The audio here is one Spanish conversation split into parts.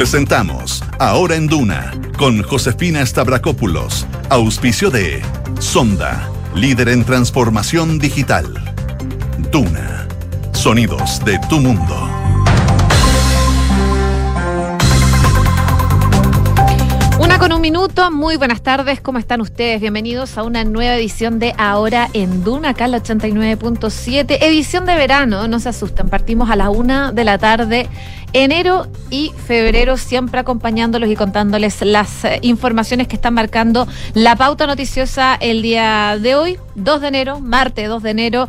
Presentamos Ahora en Duna con Josefina Stavrakopoulos, auspicio de Sonda, líder en transformación digital. Duna, sonidos de tu mundo. Con un minuto, muy buenas tardes, ¿cómo están ustedes? Bienvenidos a una nueva edición de Ahora en Duna, acá en la 89.7, edición de verano, no se asusten, partimos a la una de la tarde enero y febrero, siempre acompañándolos y contándoles las eh, informaciones que están marcando la pauta noticiosa el día de hoy, 2 de enero, martes 2 de enero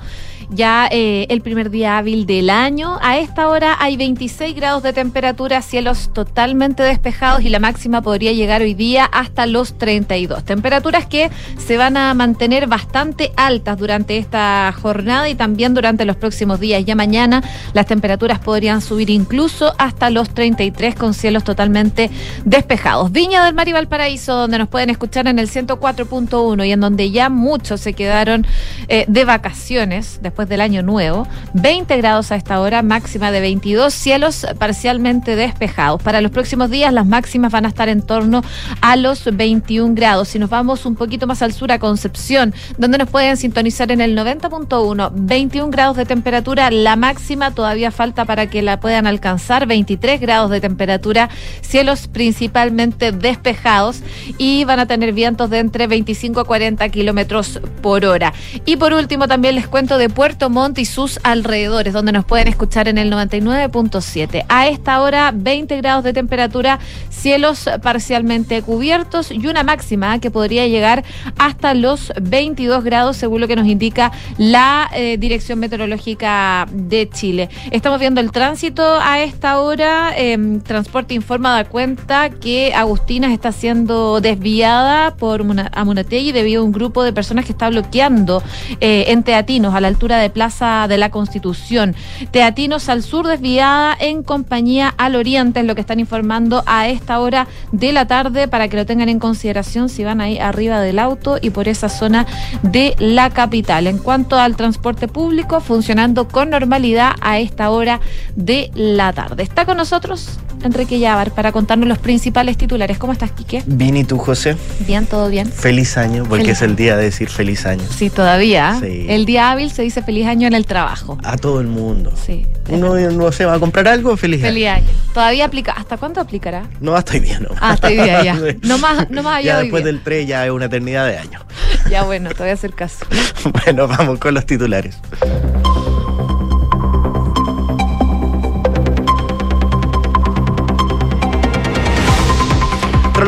ya eh, el primer día hábil del año. A esta hora hay 26 grados de temperatura, cielos totalmente despejados y la máxima podría llegar hoy día hasta los 32. Temperaturas que se van a mantener bastante altas durante esta jornada y también durante los próximos días. Ya mañana las temperaturas podrían subir incluso hasta los 33 con cielos totalmente despejados. Viña del Mar y Valparaíso, donde nos pueden escuchar en el 104.1 y en donde ya muchos se quedaron eh, de vacaciones después del año nuevo. 20 grados a esta hora, máxima de 22, cielos parcialmente despejados. Para los próximos días las máximas van a estar en torno a los 21 grados. Si nos vamos un poquito más al sur a Concepción, donde nos pueden sintonizar en el 90.1, 21 grados de temperatura, la máxima todavía falta para que la puedan alcanzar, 23 grados de temperatura, cielos principalmente despejados y van a tener vientos de entre 25 a 40 kilómetros por hora. Y por último también les cuento de Puerto Puerto Montt y sus alrededores, donde nos pueden escuchar en el 99.7. A esta hora, 20 grados de temperatura, cielos parcialmente cubiertos y una máxima que podría llegar hasta los 22 grados, según lo que nos indica la eh, Dirección Meteorológica de Chile. Estamos viendo el tránsito a esta hora. Em, Transporte informa da cuenta que Agustina está siendo desviada por Amunategui debido a un grupo de personas que está bloqueando eh, en Teatinos a la altura de de Plaza de la Constitución. Teatinos al sur desviada en compañía al oriente, es lo que están informando a esta hora de la tarde para que lo tengan en consideración si van ahí arriba del auto y por esa zona de la capital. En cuanto al transporte público, funcionando con normalidad a esta hora de la tarde. Está con nosotros Enrique Yavar para contarnos los principales titulares. ¿Cómo estás, Quique? Bien, ¿y tú, José? Bien, todo bien. Feliz año, porque es el día de decir feliz año. Sí, todavía. El día hábil se dice feliz año en el trabajo. A todo el mundo. Sí. Uno no se va a comprar algo, feliz, feliz año. Todavía aplica. ¿Hasta cuándo aplicará? No, hasta hoy día no. Ah, hasta hoy día ya. no más, no más Ya después del pre ya es una eternidad de años. ya bueno, te voy a hacer caso. bueno, vamos con los titulares.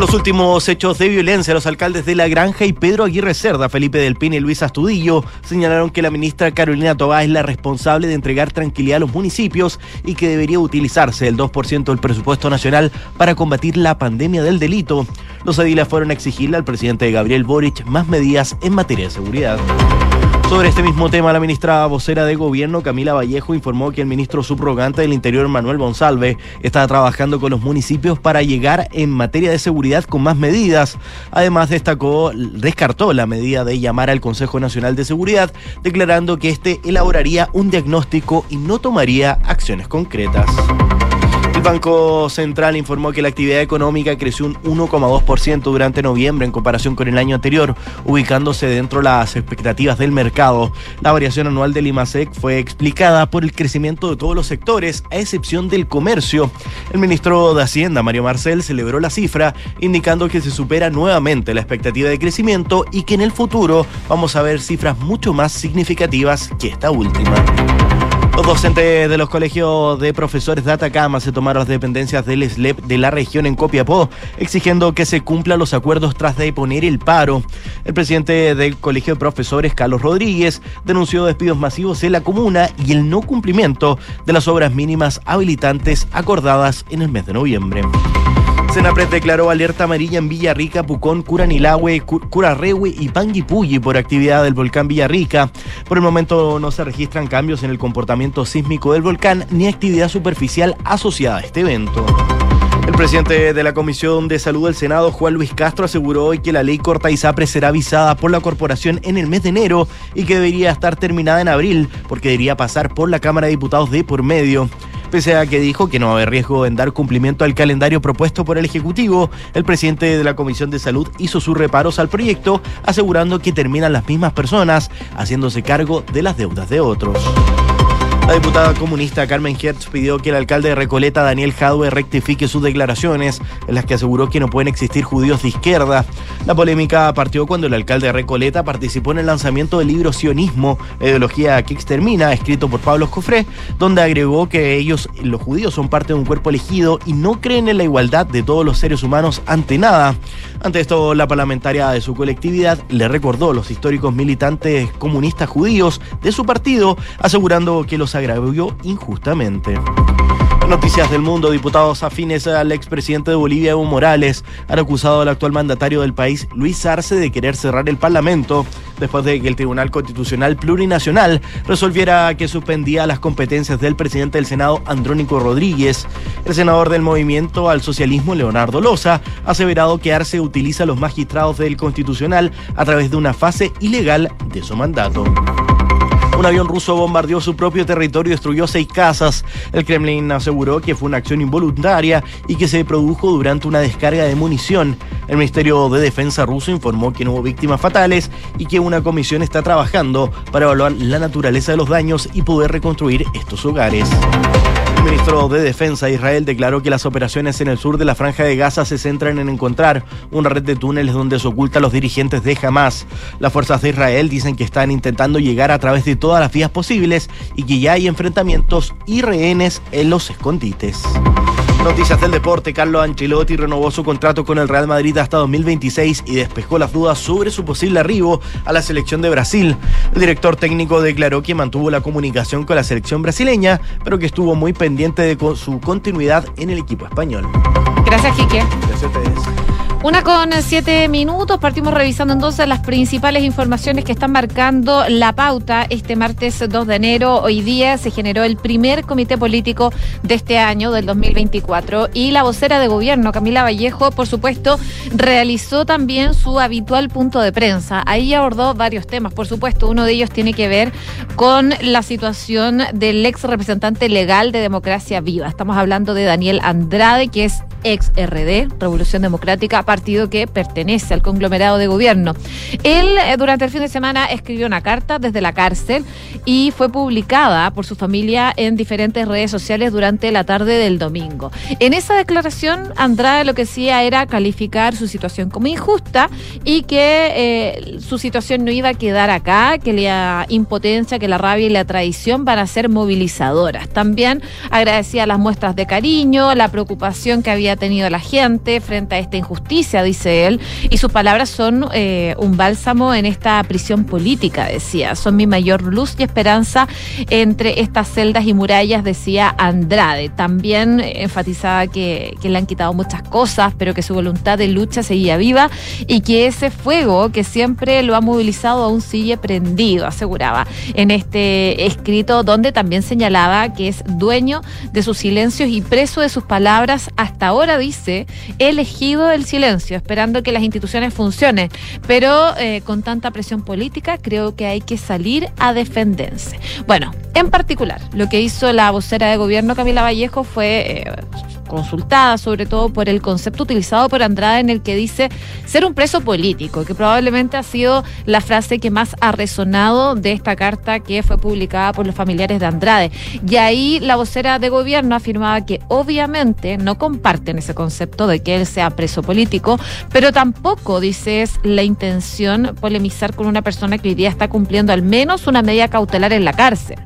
Los últimos hechos de violencia, los alcaldes de La Granja y Pedro Aguirre Cerda, Felipe del Pino y Luis Astudillo, señalaron que la ministra Carolina Tobá es la responsable de entregar tranquilidad a los municipios y que debería utilizarse el 2% del presupuesto nacional para combatir la pandemia del delito. Los ediles fueron a exigirle al presidente Gabriel Boric más medidas en materia de seguridad. Sobre este mismo tema, la ministra vocera de Gobierno, Camila Vallejo, informó que el ministro subrogante del Interior, Manuel Bonsalve, está trabajando con los municipios para llegar en materia de seguridad con más medidas. Además, destacó, descartó la medida de llamar al Consejo Nacional de Seguridad, declarando que este elaboraría un diagnóstico y no tomaría acciones concretas. Banco Central informó que la actividad económica creció un 1,2% durante noviembre en comparación con el año anterior, ubicándose dentro de las expectativas del mercado. La variación anual del IMASEC fue explicada por el crecimiento de todos los sectores, a excepción del comercio. El ministro de Hacienda, Mario Marcel, celebró la cifra, indicando que se supera nuevamente la expectativa de crecimiento y que en el futuro vamos a ver cifras mucho más significativas que esta última. Los docentes de los colegios de profesores de Atacama se tomaron las dependencias del SLEP de la región en Copiapó, exigiendo que se cumplan los acuerdos tras de poner el paro. El presidente del colegio de profesores, Carlos Rodríguez, denunció despidos masivos en la comuna y el no cumplimiento de las obras mínimas habilitantes acordadas en el mes de noviembre. Senapred declaró alerta amarilla en Villarrica, Pucón, Curanilahue, Curarrehue y Panguipulli por actividad del volcán Villarrica. Por el momento no se registran cambios en el comportamiento sísmico del volcán ni actividad superficial asociada a este evento. El presidente de la Comisión de Salud del Senado, Juan Luis Castro, aseguró hoy que la ley corta ISAPRE será avisada por la corporación en el mes de enero y que debería estar terminada en abril porque debería pasar por la Cámara de Diputados de por medio. Pese a que dijo que no va riesgo en dar cumplimiento al calendario propuesto por el Ejecutivo, el presidente de la Comisión de Salud hizo sus reparos al proyecto, asegurando que terminan las mismas personas, haciéndose cargo de las deudas de otros. La diputada comunista Carmen Hertz pidió que el alcalde de Recoleta, Daniel Jadwe, rectifique sus declaraciones en las que aseguró que no pueden existir judíos de izquierda. La polémica partió cuando el alcalde de Recoleta participó en el lanzamiento del libro Sionismo, ideología que extermina, escrito por Pablo Jofré, donde agregó que ellos, los judíos, son parte de un cuerpo elegido y no creen en la igualdad de todos los seres humanos ante nada. Ante esto, la parlamentaria de su colectividad le recordó los históricos militantes comunistas judíos de su partido, asegurando que los agravió injustamente. Noticias del mundo, diputados afines al expresidente de Bolivia, Evo Morales, han acusado al actual mandatario del país, Luis Arce, de querer cerrar el Parlamento después de que el Tribunal Constitucional Plurinacional resolviera que suspendía las competencias del presidente del Senado, Andrónico Rodríguez. El senador del movimiento al socialismo, Leonardo Loza, ha aseverado que Arce utiliza a los magistrados del Constitucional a través de una fase ilegal de su mandato. Un avión ruso bombardeó su propio territorio y destruyó seis casas. El Kremlin aseguró que fue una acción involuntaria y que se produjo durante una descarga de munición. El Ministerio de Defensa ruso informó que no hubo víctimas fatales y que una comisión está trabajando para evaluar la naturaleza de los daños y poder reconstruir estos hogares. El ministro de Defensa de Israel declaró que las operaciones en el sur de la franja de Gaza se centran en encontrar una red de túneles donde se oculta a los dirigentes de Hamas. Las fuerzas de Israel dicen que están intentando llegar a través de todas las vías posibles y que ya hay enfrentamientos y rehenes en los escondites. Noticias del deporte, Carlos Ancelotti renovó su contrato con el Real Madrid hasta 2026 y despejó las dudas sobre su posible arribo a la selección de Brasil. El director técnico declaró que mantuvo la comunicación con la selección brasileña, pero que estuvo muy pendiente de su continuidad en el equipo español. Gracias, Quique. Gracias a ustedes. Una con siete minutos, partimos revisando entonces las principales informaciones que están marcando la pauta este martes 2 de enero. Hoy día se generó el primer comité político de este año, del 2024, y la vocera de gobierno, Camila Vallejo, por supuesto, realizó también su habitual punto de prensa. Ahí abordó varios temas, por supuesto, uno de ellos tiene que ver con la situación del ex representante legal de Democracia Viva. Estamos hablando de Daniel Andrade, que es ex RD, Revolución Democrática, partido que pertenece al conglomerado de gobierno. Él eh, durante el fin de semana escribió una carta desde la cárcel y fue publicada por su familia en diferentes redes sociales durante la tarde del domingo. En esa declaración, Andrade lo que hacía era calificar su situación como injusta y que eh, su situación no iba a quedar acá, que la impotencia, que la rabia y la traición van a ser movilizadoras. También agradecía las muestras de cariño, la preocupación que había tenido la gente frente a esta injusticia dice él, y sus palabras son eh, un bálsamo en esta prisión política, decía. Son mi mayor luz y esperanza entre estas celdas y murallas, decía Andrade. También enfatizaba que, que le han quitado muchas cosas, pero que su voluntad de lucha seguía viva y que ese fuego que siempre lo ha movilizado aún sigue prendido, aseguraba en este escrito, donde también señalaba que es dueño de sus silencios y preso de sus palabras. Hasta ahora dice, elegido el silencio esperando que las instituciones funcionen. Pero eh, con tanta presión política, creo que hay que salir a defenderse. Bueno, en particular, lo que hizo la vocera de gobierno, Camila Vallejo, fue... Eh, consultada sobre todo por el concepto utilizado por Andrade en el que dice ser un preso político, que probablemente ha sido la frase que más ha resonado de esta carta que fue publicada por los familiares de Andrade. Y ahí la vocera de gobierno afirmaba que obviamente no comparten ese concepto de que él sea preso político, pero tampoco, dice, es la intención polemizar con una persona que hoy día está cumpliendo al menos una medida cautelar en la cárcel.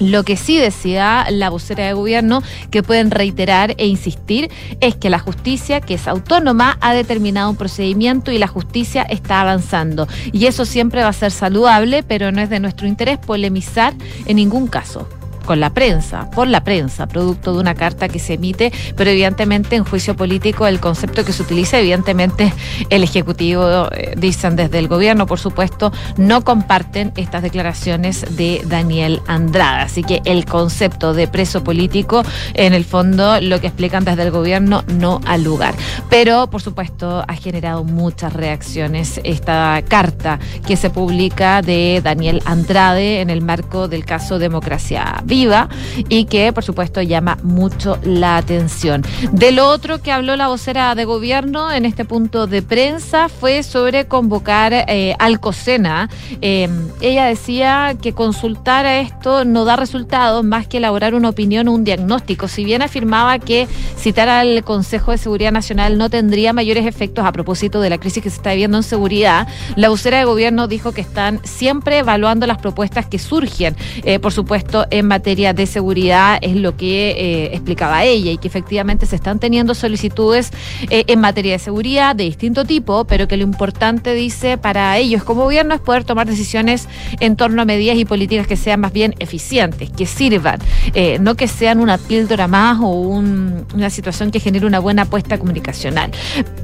Lo que sí decía la vocera de gobierno que pueden reiterar e insistir es que la justicia, que es autónoma, ha determinado un procedimiento y la justicia está avanzando. Y eso siempre va a ser saludable, pero no es de nuestro interés polemizar en ningún caso con la prensa, por la prensa, producto de una carta que se emite, pero evidentemente en juicio político el concepto que se utiliza, evidentemente el Ejecutivo, eh, dicen desde el gobierno, por supuesto, no comparten estas declaraciones de Daniel Andrade. Así que el concepto de preso político, en el fondo, lo que explican desde el gobierno no al lugar. Pero, por supuesto, ha generado muchas reacciones esta carta que se publica de Daniel Andrade en el marco del caso Democracia y que por supuesto llama mucho la atención. De lo otro que habló la vocera de gobierno en este punto de prensa fue sobre convocar eh, al COSENA. Eh, ella decía que consultar a esto no da resultados más que elaborar una opinión o un diagnóstico. Si bien afirmaba que citar al Consejo de Seguridad Nacional no tendría mayores efectos a propósito de la crisis que se está viviendo en seguridad, la vocera de gobierno dijo que están siempre evaluando las propuestas que surgen, eh, por supuesto, en materia de seguridad, es lo que eh, explicaba ella, y que efectivamente se están teniendo solicitudes eh, en materia de seguridad de distinto tipo, pero que lo importante, dice, para ellos como gobierno es poder tomar decisiones en torno a medidas y políticas que sean más bien eficientes, que sirvan, no que sean una píldora más o una situación que genere una buena apuesta comunicacional.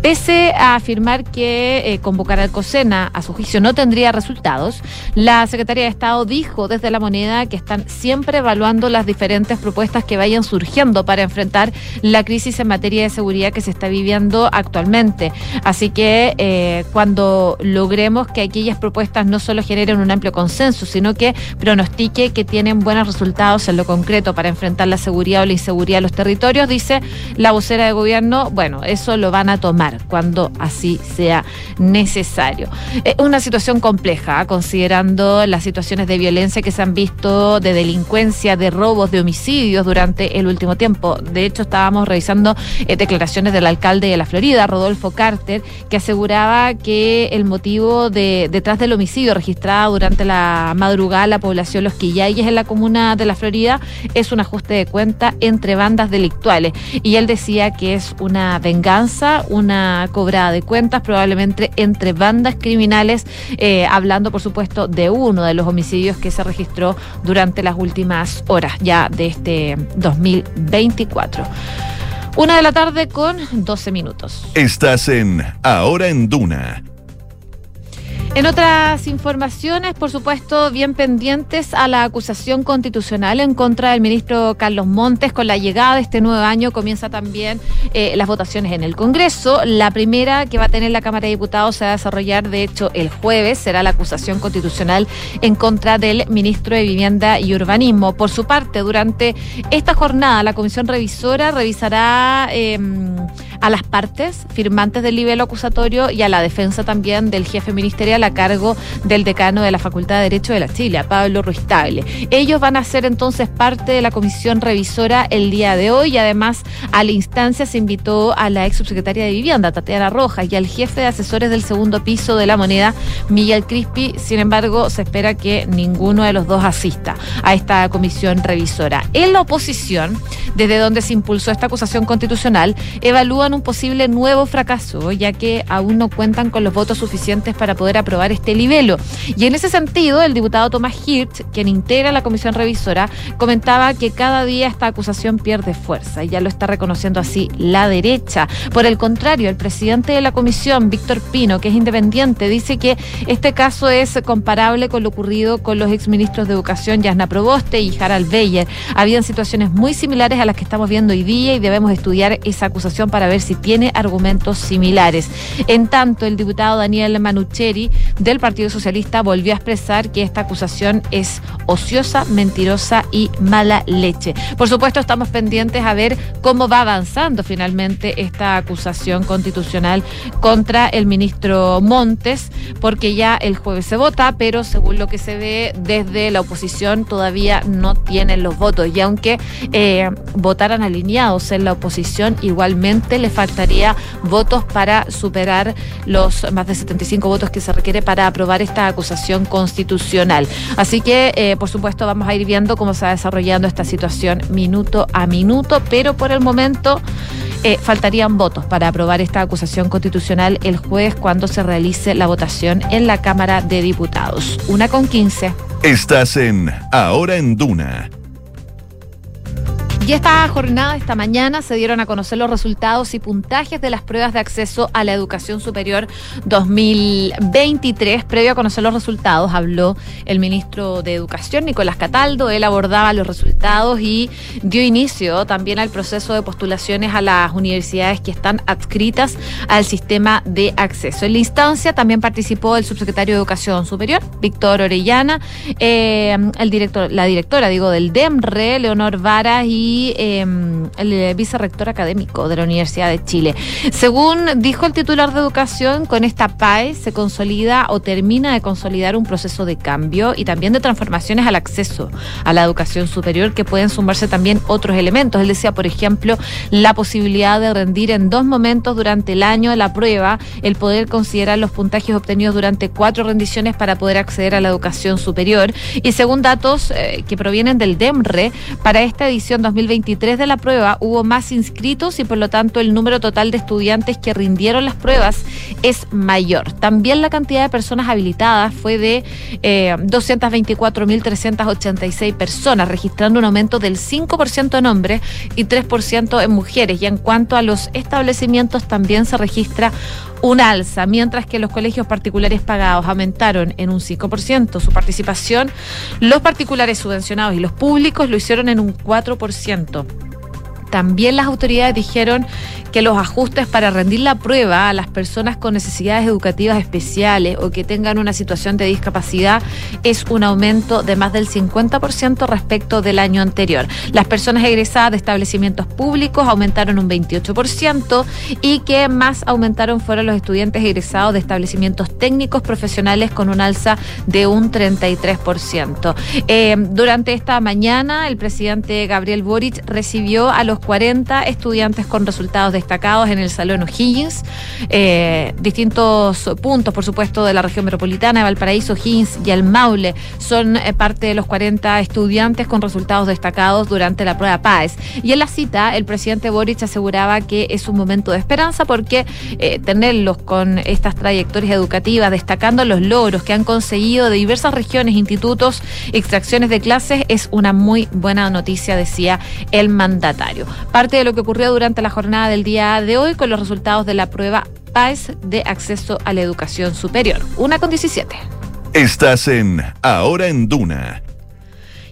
Pese a afirmar que convocar al COSENA, a su juicio, no tendría resultados, la Secretaría de Estado dijo desde la moneda que están siempre evaluando las diferentes propuestas que vayan surgiendo para enfrentar la crisis en materia de seguridad que se está viviendo actualmente. Así que eh, cuando logremos que aquellas propuestas no solo generen un amplio consenso, sino que pronostique que tienen buenos resultados en lo concreto para enfrentar la seguridad o la inseguridad de los territorios, dice la vocera de gobierno, bueno, eso lo van a tomar cuando así sea necesario. Es una situación compleja, considerando las situaciones de violencia que se han visto, de delincuencia, de robos, de homicidios durante el último tiempo. De hecho, estábamos revisando eh, declaraciones del alcalde de la Florida, Rodolfo Carter, que aseguraba que el motivo de, detrás del homicidio registrado durante la madrugada la población Los Quillayes en la comuna de la Florida es un ajuste de cuenta entre bandas delictuales. Y él decía que es una venganza, una cobrada de cuentas, probablemente entre bandas criminales, eh, hablando por supuesto de uno de los homicidios que se registró durante las últimas horas ya de este 2024. Una de la tarde con 12 minutos. Estás en Ahora en Duna en otras informaciones, por supuesto, bien pendientes a la acusación constitucional en contra del ministro Carlos Montes. Con la llegada de este nuevo año comienza también eh, las votaciones en el Congreso. La primera que va a tener la Cámara de Diputados se va a desarrollar, de hecho, el jueves. Será la acusación constitucional en contra del ministro de Vivienda y Urbanismo. Por su parte, durante esta jornada, la Comisión Revisora revisará... Eh, a las partes firmantes del nivel acusatorio y a la defensa también del jefe ministerial a cargo del decano de la Facultad de Derecho de la Chile, Pablo Ruiz Ellos van a ser entonces parte de la comisión revisora el día de hoy y además a la instancia se invitó a la ex subsecretaria de Vivienda, Tatiana Rojas, y al jefe de asesores del segundo piso de la moneda, Miguel Crispi. Sin embargo, se espera que ninguno de los dos asista a esta comisión revisora. En la oposición, desde donde se impulsó esta acusación constitucional, evalúan un posible nuevo fracaso, ya que aún no cuentan con los votos suficientes para poder aprobar este libelo. Y en ese sentido, el diputado Tomás Hirsch, quien integra la comisión revisora, comentaba que cada día esta acusación pierde fuerza, y ya lo está reconociendo así la derecha. Por el contrario, el presidente de la comisión, Víctor Pino, que es independiente, dice que este caso es comparable con lo ocurrido con los exministros de Educación, Yasna Proboste y Harald Beyer. Habían situaciones muy similares a las que estamos viendo hoy día y debemos estudiar esa acusación para ver si tiene argumentos similares. En tanto, el diputado Daniel Manucheri del Partido Socialista volvió a expresar que esta acusación es ociosa, mentirosa y mala leche. Por supuesto, estamos pendientes a ver cómo va avanzando finalmente esta acusación constitucional contra el ministro Montes, porque ya el jueves se vota, pero según lo que se ve desde la oposición todavía no tienen los votos. Y aunque eh, votaran alineados en la oposición, igualmente faltaría votos para superar los más de 75 votos que se requiere para aprobar esta acusación constitucional. Así que, eh, por supuesto, vamos a ir viendo cómo se va desarrollando esta situación minuto a minuto, pero por el momento eh, faltarían votos para aprobar esta acusación constitucional el jueves cuando se realice la votación en la Cámara de Diputados. Una con 15. Estás en Ahora en Duna Y esta jornada, esta mañana, se dieron a conocer los resultados y puntajes de las pruebas de acceso a la educación superior 2023. Previo a conocer los resultados, habló el ministro de Educación, Nicolás Cataldo. Él abordaba los resultados y dio inicio también al proceso de postulaciones a las universidades que están adscritas al sistema de acceso. En la instancia también participó el subsecretario de Educación Superior, Víctor Orellana, eh, el director, la directora, digo, del DEMRE, Leonor Vara y Em, el vicerrector académico de la Universidad de Chile. Según dijo el titular de Educación, con esta PAE se consolida o termina de consolidar un proceso de cambio y también de transformaciones al acceso a la educación superior que pueden sumarse también otros elementos. Él decía, por ejemplo, la posibilidad de rendir en dos momentos durante el año la prueba, el poder considerar los puntajes obtenidos durante cuatro rendiciones para poder acceder a la educación superior. Y según datos eh, que provienen del DEMRE, para esta edición 2023 de la prueba hubo más inscritos y por lo tanto el número total de estudiantes que rindieron las pruebas es mayor. También la cantidad de personas habilitadas fue de eh, 224.386 personas, registrando un aumento del 5% en hombres y 3% en mujeres. Y en cuanto a los establecimientos también se registra un alza, mientras que los colegios particulares pagados aumentaron en un 5% su participación, los particulares subvencionados y los públicos lo hicieron en un 4%. También las autoridades dijeron que los ajustes para rendir la prueba a las personas con necesidades educativas especiales o que tengan una situación de discapacidad es un aumento de más del 50% respecto del año anterior. Las personas egresadas de establecimientos públicos aumentaron un 28% y que más aumentaron fueron los estudiantes egresados de establecimientos técnicos profesionales con un alza de un 33%. Eh, durante esta mañana, el presidente Gabriel Boric recibió a los 40 estudiantes con resultados destacados en el Salón O'Higgins. Eh, distintos puntos, por supuesto, de la región metropolitana Valparaíso, O'Higgins y el Maule son eh, parte de los 40 estudiantes con resultados destacados durante la prueba PAES. Y en la cita, el presidente Boric aseguraba que es un momento de esperanza porque eh, tenerlos con estas trayectorias educativas, destacando los logros que han conseguido de diversas regiones, institutos, extracciones de clases, es una muy buena noticia, decía el mandatario. Parte de lo que ocurrió durante la jornada del día de hoy con los resultados de la prueba PAES de acceso a la educación superior. Una con 17. Estás en Ahora en Duna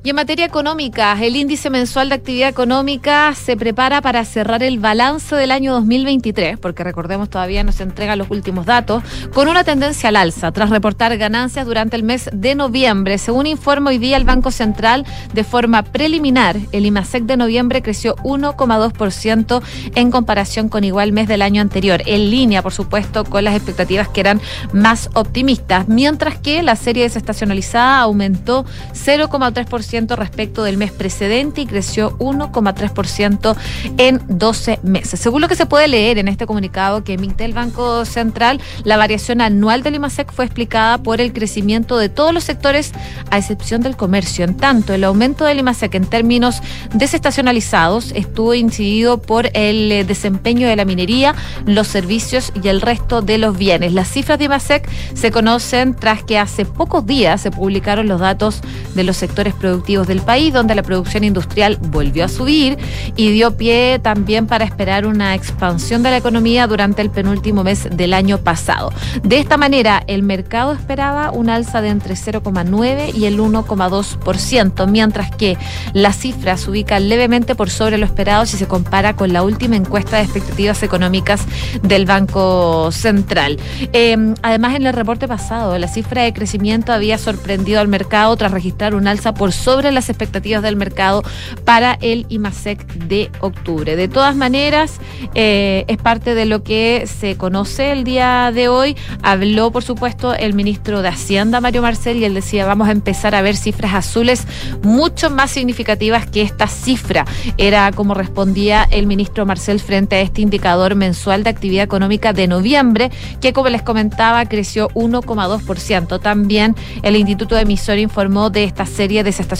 y en materia económica, el índice mensual de actividad económica se prepara para cerrar el balance del año 2023, porque recordemos todavía no se entregan los últimos datos, con una tendencia al alza, tras reportar ganancias durante el mes de noviembre. Según informa hoy día el Banco Central, de forma preliminar, el IMASEC de noviembre creció 1,2% en comparación con igual mes del año anterior, en línea, por supuesto, con las expectativas que eran más optimistas, mientras que la serie desestacionalizada aumentó 0,3% respecto del mes precedente y creció 1,3% en 12 meses. Según lo que se puede leer en este comunicado que emite el Banco Central, la variación anual del IMASEC fue explicada por el crecimiento de todos los sectores, a excepción del comercio. En tanto, el aumento del IMASEC en términos desestacionalizados estuvo incidido por el eh, desempeño de la minería, los servicios y el resto de los bienes. Las cifras de IMASEC se conocen tras que hace pocos días se publicaron los datos de los sectores productivos del país, donde la producción industrial volvió a subir y dio pie también para esperar una expansión de la economía durante el penúltimo mes del año pasado. De esta manera, el mercado esperaba un alza de entre 0,9 y el 1,2%, mientras que la cifra se ubica levemente por sobre lo esperado si se compara con la última encuesta de expectativas económicas del Banco Central. Em, además, en el reporte pasado, la cifra de crecimiento había sorprendido al mercado tras registrar un alza por sobre las expectativas del mercado para el IMASEC de octubre. De todas maneras, eh, es parte de lo que se conoce el día de hoy. Habló, por supuesto, el ministro de Hacienda, Mario Marcel, y él decía, vamos a empezar a ver cifras azules mucho más significativas que esta cifra. Era como respondía el ministro Marcel frente a este indicador mensual de actividad económica de noviembre, que como les comentaba, creció 1,2%. También el Instituto de Emisor informó de esta serie de estaciones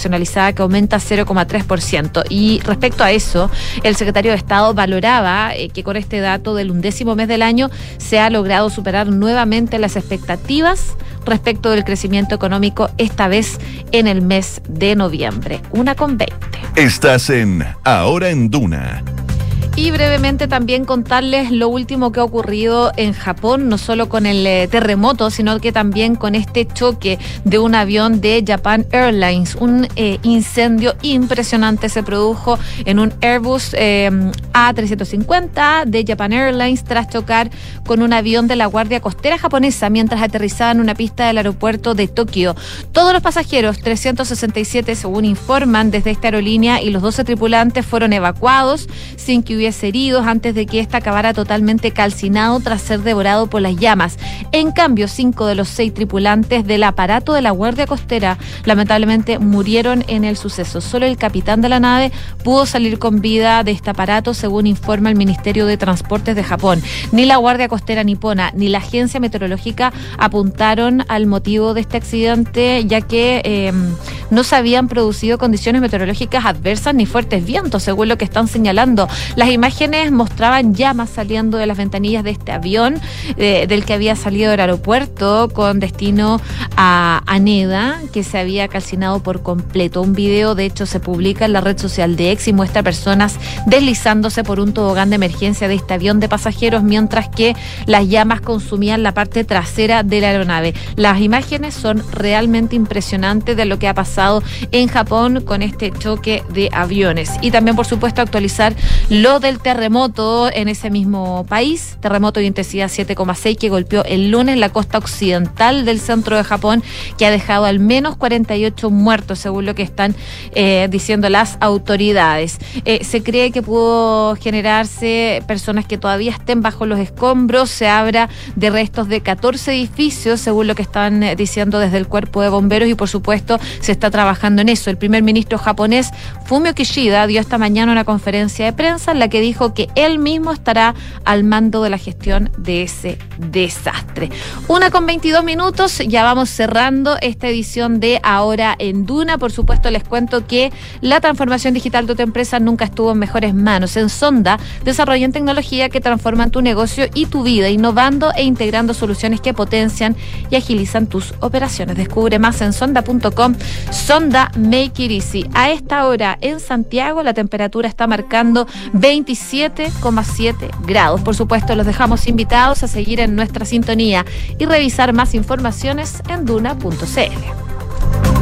que aumenta 0,3%. Y respecto a eso, el secretario de Estado valoraba eh, que con este dato del undécimo mes del año se ha logrado superar nuevamente las expectativas respecto del crecimiento económico, esta vez en el mes de noviembre. Una con 20. Estás en Ahora en Duna y brevemente también contarles lo último que ha ocurrido en Japón, no solo con el eh, terremoto, sino que también con este choque de un avión de Japan Airlines. Un eh, incendio impresionante se produjo en un Airbus eh, A350 de Japan Airlines tras chocar con un avión de la Guardia Costera japonesa mientras aterrizaba en una pista del aeropuerto de Tokio. Todos los pasajeros, 367 según informan desde esta aerolínea, y los 12 tripulantes fueron evacuados sin que hubiera heridos antes de que ésta acabara totalmente calcinado tras ser devorado por las llamas. En cambio, cinco de los seis tripulantes del aparato de la Guardia Costera lamentablemente murieron en el suceso. Solo el capitán de la nave pudo salir con vida de este aparato, según informa el Ministerio de Transportes de Japón. Ni la Guardia Costera nipona ni la Agencia Meteorológica apuntaron al motivo de este accidente, ya que eh, no se habían producido condiciones meteorológicas adversas ni fuertes vientos, según lo que están señalando. Las imágenes mostraban llamas saliendo de las ventanillas de este avión eh, del que había salido del aeropuerto con destino a Aneda, que se había calcinado por completo. Un video, de hecho, se publica en la red social de Ex y muestra personas deslizándose por un tobogán de emergencia de este avión de pasajeros, mientras que las llamas consumían la parte trasera de la aeronave. Las imágenes son realmente impresionantes de lo que ha pasado en Japón con este choque de aviones. Y también, por supuesto, actualizar lo de el terremoto en ese mismo país, terremoto de intensidad 7,6 que golpeó el lunes la costa occidental del centro de Japón, que ha dejado al menos 48 muertos, según lo que están eh, diciendo las autoridades. Eh, se cree que pudo generarse personas que todavía estén bajo los escombros, se habla de restos de 14 edificios, según lo que están diciendo desde el cuerpo de bomberos, y por supuesto se está trabajando en eso. El primer ministro japonés, Fumio Kishida, dio esta mañana una conferencia de prensa en que dijo que él mismo estará al mando de la gestión de ese desastre. Una con 22 minutos, ya vamos cerrando esta edición de Ahora en Duna. Por supuesto, les cuento que la transformación digital de tu empresa nunca estuvo en mejores manos. En Sonda desarrollan tecnología que transforman tu negocio y tu vida, innovando e integrando soluciones que potencian y agilizan tus operaciones. Descubre más en sonda.com. Sonda Make It Easy. A esta hora en Santiago la temperatura está marcando 20 27,7 grados. Por supuesto, los dejamos invitados a seguir en nuestra sintonía y revisar más informaciones en duna.cl.